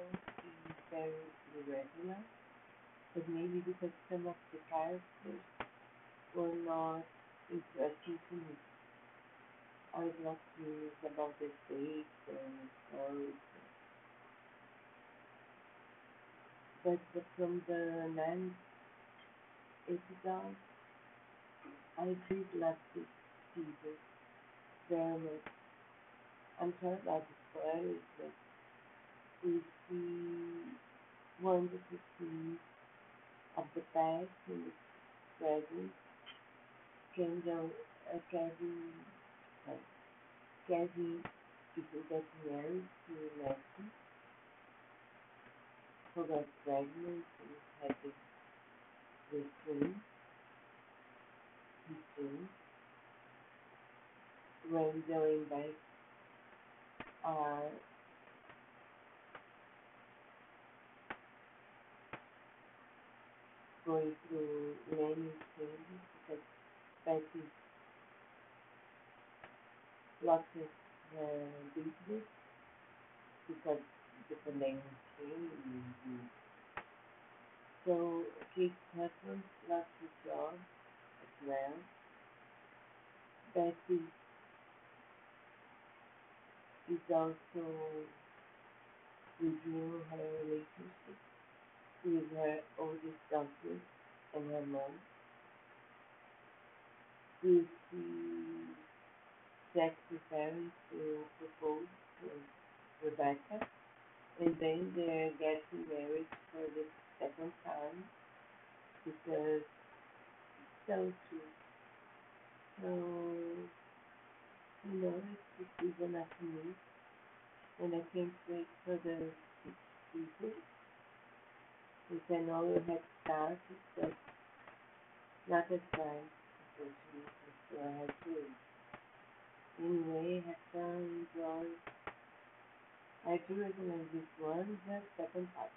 don't see very irregular, but maybe because some of the characters were not interesting to me. I was not curious about the stakes and stories. But, but from the ninth episode, I did love this season very much. I'm sorry about the spoilers, but we see wonderful scenes of the past and the present. Kendall, uh, Kevin, uh, Kevin is getting married to Leslie, who got pregnant and had the, the twin, his twin. Randall and Beth are going through many changes because Betty lost her business because the pandemic came. And, so Kate husband lost his job as well. Betty is also reviewing her relationship with her oldest daughter and her mom. We see Jack preparing to propose to Rebecca, and then they're getting married for the second time because it's so true. So, you know, it's the season of me, and I can't wait for the season. We can all have started, but not as fast, unfortunately, so I had to Anyway, have fun, enjoy. I do recommend this one, the second part.